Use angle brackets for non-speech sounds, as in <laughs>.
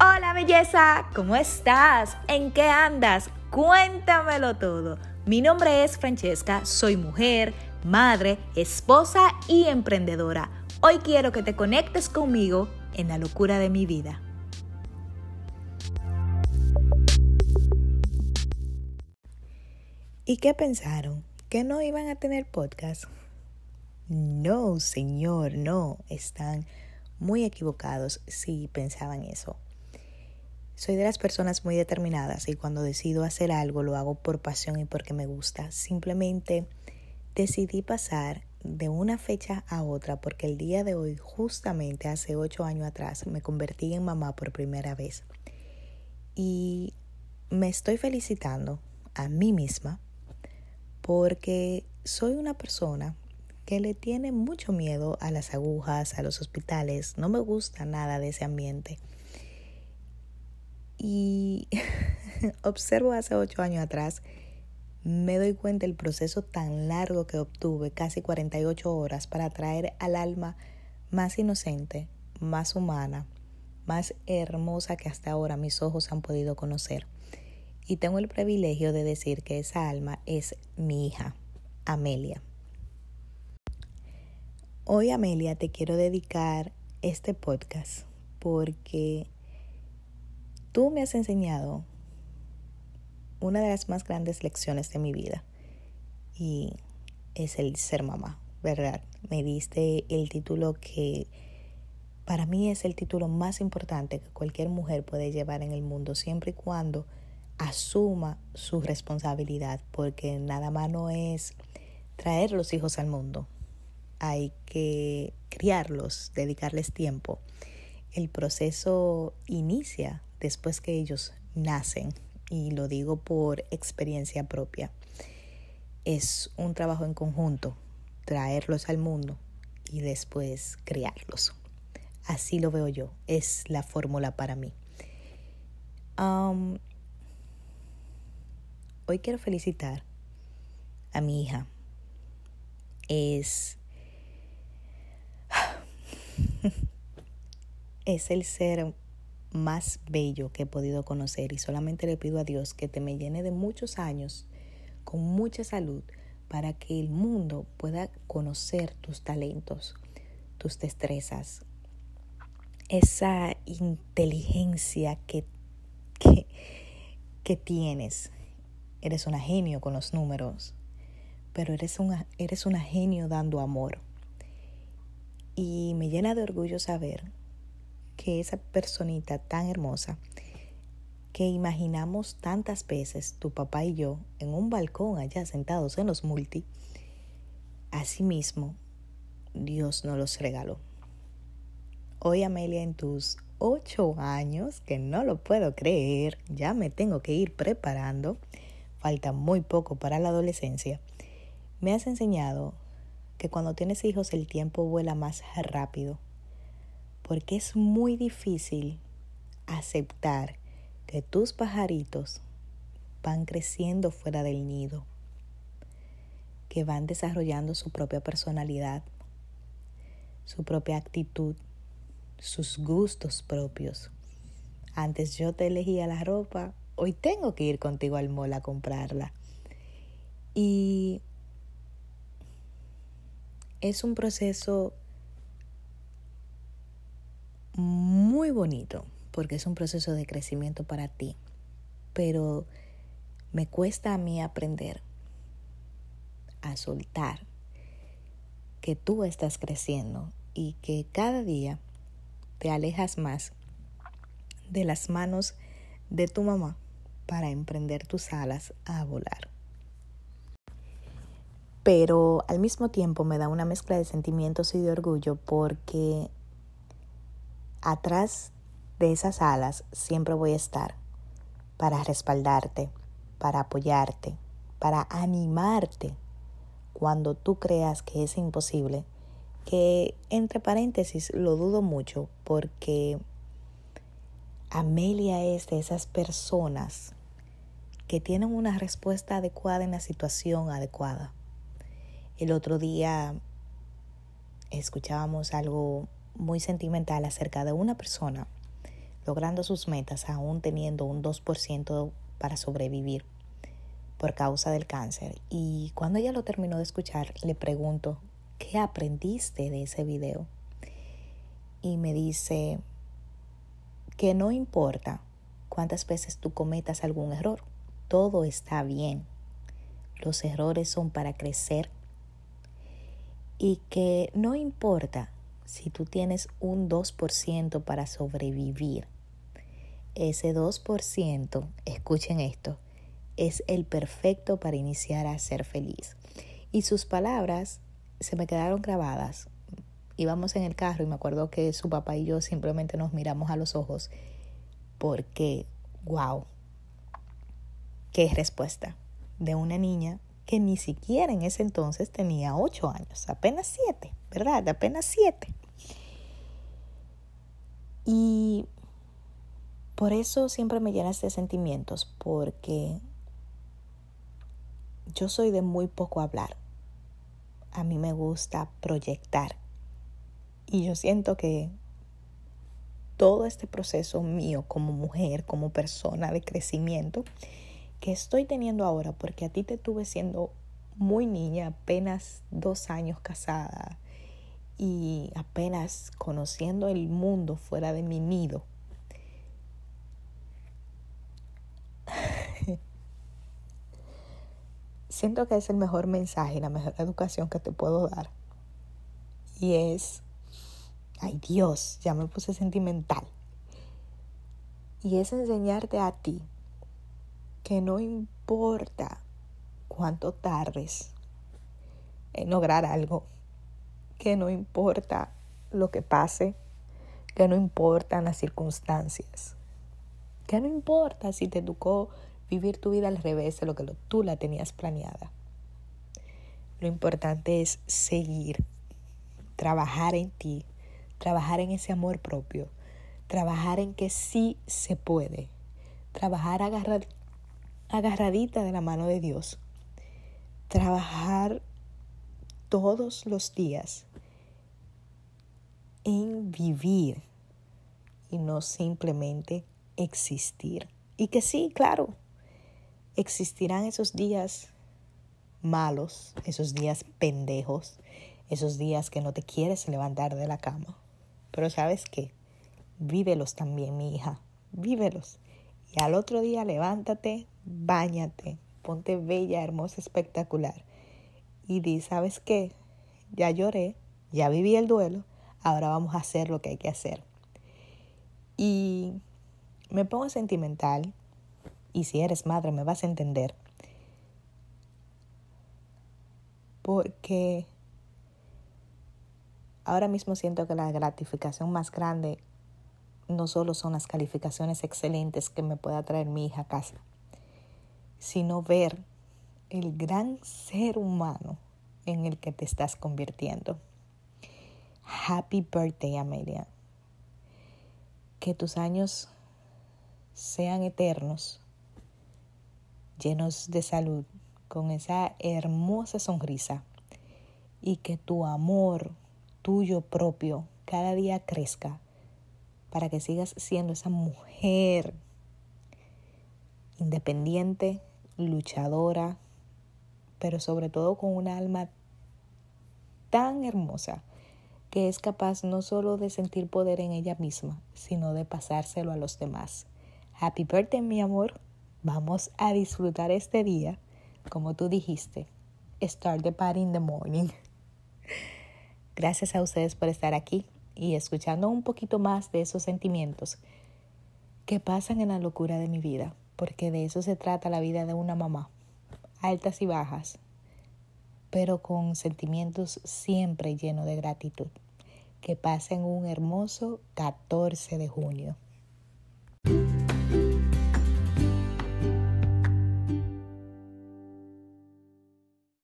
Hola belleza, ¿cómo estás? ¿En qué andas? Cuéntamelo todo. Mi nombre es Francesca, soy mujer, madre, esposa y emprendedora. Hoy quiero que te conectes conmigo en la locura de mi vida. ¿Y qué pensaron? ¿Que no iban a tener podcast? No, señor, no. Están muy equivocados si pensaban eso. Soy de las personas muy determinadas y cuando decido hacer algo lo hago por pasión y porque me gusta. Simplemente decidí pasar de una fecha a otra porque el día de hoy, justamente hace ocho años atrás, me convertí en mamá por primera vez. Y me estoy felicitando a mí misma porque soy una persona que le tiene mucho miedo a las agujas, a los hospitales. No me gusta nada de ese ambiente. Y <laughs> observo hace ocho años atrás, me doy cuenta del proceso tan largo que obtuve, casi 48 horas, para traer al alma más inocente, más humana, más hermosa que hasta ahora mis ojos han podido conocer. Y tengo el privilegio de decir que esa alma es mi hija, Amelia. Hoy, Amelia, te quiero dedicar este podcast porque tú me has enseñado una de las más grandes lecciones de mi vida y es el ser mamá, ¿verdad? Me diste el título que para mí es el título más importante que cualquier mujer puede llevar en el mundo, siempre y cuando asuma su responsabilidad, porque nada más no es traer los hijos al mundo, hay que criarlos, dedicarles tiempo. El proceso inicia después que ellos nacen y lo digo por experiencia propia. Es un trabajo en conjunto, traerlos al mundo y después criarlos. Así lo veo yo, es la fórmula para mí. hoy quiero felicitar a mi hija. Es <laughs> es el ser más bello que he podido conocer y solamente le pido a Dios que te me llene de muchos años con mucha salud para que el mundo pueda conocer tus talentos, tus destrezas, esa inteligencia que, que, que tienes. Eres una genio con los números, pero eres una, eres una genio dando amor y me llena de orgullo saber que esa personita tan hermosa que imaginamos tantas veces, tu papá y yo, en un balcón allá sentados en los multi, asimismo Dios nos los regaló. Hoy Amelia en tus ocho años, que no lo puedo creer, ya me tengo que ir preparando, falta muy poco para la adolescencia, me has enseñado que cuando tienes hijos el tiempo vuela más rápido, porque es muy difícil aceptar que tus pajaritos van creciendo fuera del nido, que van desarrollando su propia personalidad, su propia actitud, sus gustos propios. Antes yo te elegía la ropa, hoy tengo que ir contigo al mall a comprarla. Y es un proceso muy bonito porque es un proceso de crecimiento para ti, pero me cuesta a mí aprender a soltar que tú estás creciendo y que cada día te alejas más de las manos de tu mamá para emprender tus alas a volar. Pero al mismo tiempo me da una mezcla de sentimientos y de orgullo porque atrás de esas alas siempre voy a estar para respaldarte, para apoyarte, para animarte cuando tú creas que es imposible, que entre paréntesis lo dudo mucho porque Amelia es de esas personas que tienen una respuesta adecuada en la situación adecuada. El otro día escuchábamos algo muy sentimental acerca de una persona. logrando sus metas aún teniendo un 2% para sobrevivir por causa del cáncer. Y cuando ella lo terminó de escuchar, le pregunto, ¿qué aprendiste de ese video? Y me dice que no importa cuántas veces tú cometas algún error, todo está bien. Los errores son para crecer y que no importa si tú tienes un 2% para sobrevivir. Ese 2%, escuchen esto, es el perfecto para iniciar a ser feliz. Y sus palabras se me quedaron grabadas. Íbamos en el carro y me acuerdo que su papá y yo simplemente nos miramos a los ojos porque, wow, qué respuesta de una niña que ni siquiera en ese entonces tenía ocho años, apenas siete, ¿verdad? Apenas siete. Y por eso siempre me llenas de sentimientos, porque yo soy de muy poco hablar. A mí me gusta proyectar. Y yo siento que todo este proceso mío como mujer, como persona de crecimiento, que estoy teniendo ahora, porque a ti te tuve siendo muy niña, apenas dos años casada y apenas conociendo el mundo fuera de mi nido. <laughs> Siento que es el mejor mensaje, la mejor educación que te puedo dar. Y es, ay Dios, ya me puse sentimental. Y es enseñarte a ti que no importa cuánto tardes en lograr algo, que no importa lo que pase, que no importan las circunstancias, que no importa si te tocó vivir tu vida al revés de lo que tú la tenías planeada. Lo importante es seguir, trabajar en ti, trabajar en ese amor propio, trabajar en que sí se puede, trabajar agarradita de la mano de Dios. Trabajar todos los días en vivir y no simplemente existir. Y que sí, claro, existirán esos días malos, esos días pendejos, esos días que no te quieres levantar de la cama. Pero sabes qué, vívelos también, mi hija, vívelos. Y al otro día levántate, báñate, ponte bella, hermosa, espectacular. Y di, ¿sabes qué? Ya lloré, ya viví el duelo, ahora vamos a hacer lo que hay que hacer. Y me pongo sentimental, y si eres madre me vas a entender, porque ahora mismo siento que la gratificación más grande no solo son las calificaciones excelentes que me pueda traer mi hija a casa, sino ver el gran ser humano en el que te estás convirtiendo. Happy birthday, Amelia. Que tus años sean eternos, llenos de salud, con esa hermosa sonrisa y que tu amor tuyo propio cada día crezca para que sigas siendo esa mujer independiente, luchadora, pero sobre todo con una alma tan hermosa que es capaz no solo de sentir poder en ella misma, sino de pasárselo a los demás. Happy birthday, mi amor. Vamos a disfrutar este día, como tú dijiste. Start the party in the morning. <laughs> Gracias a ustedes por estar aquí y escuchando un poquito más de esos sentimientos que pasan en la locura de mi vida, porque de eso se trata la vida de una mamá, altas y bajas, pero con sentimientos siempre llenos de gratitud. Que pasen un hermoso 14 de junio.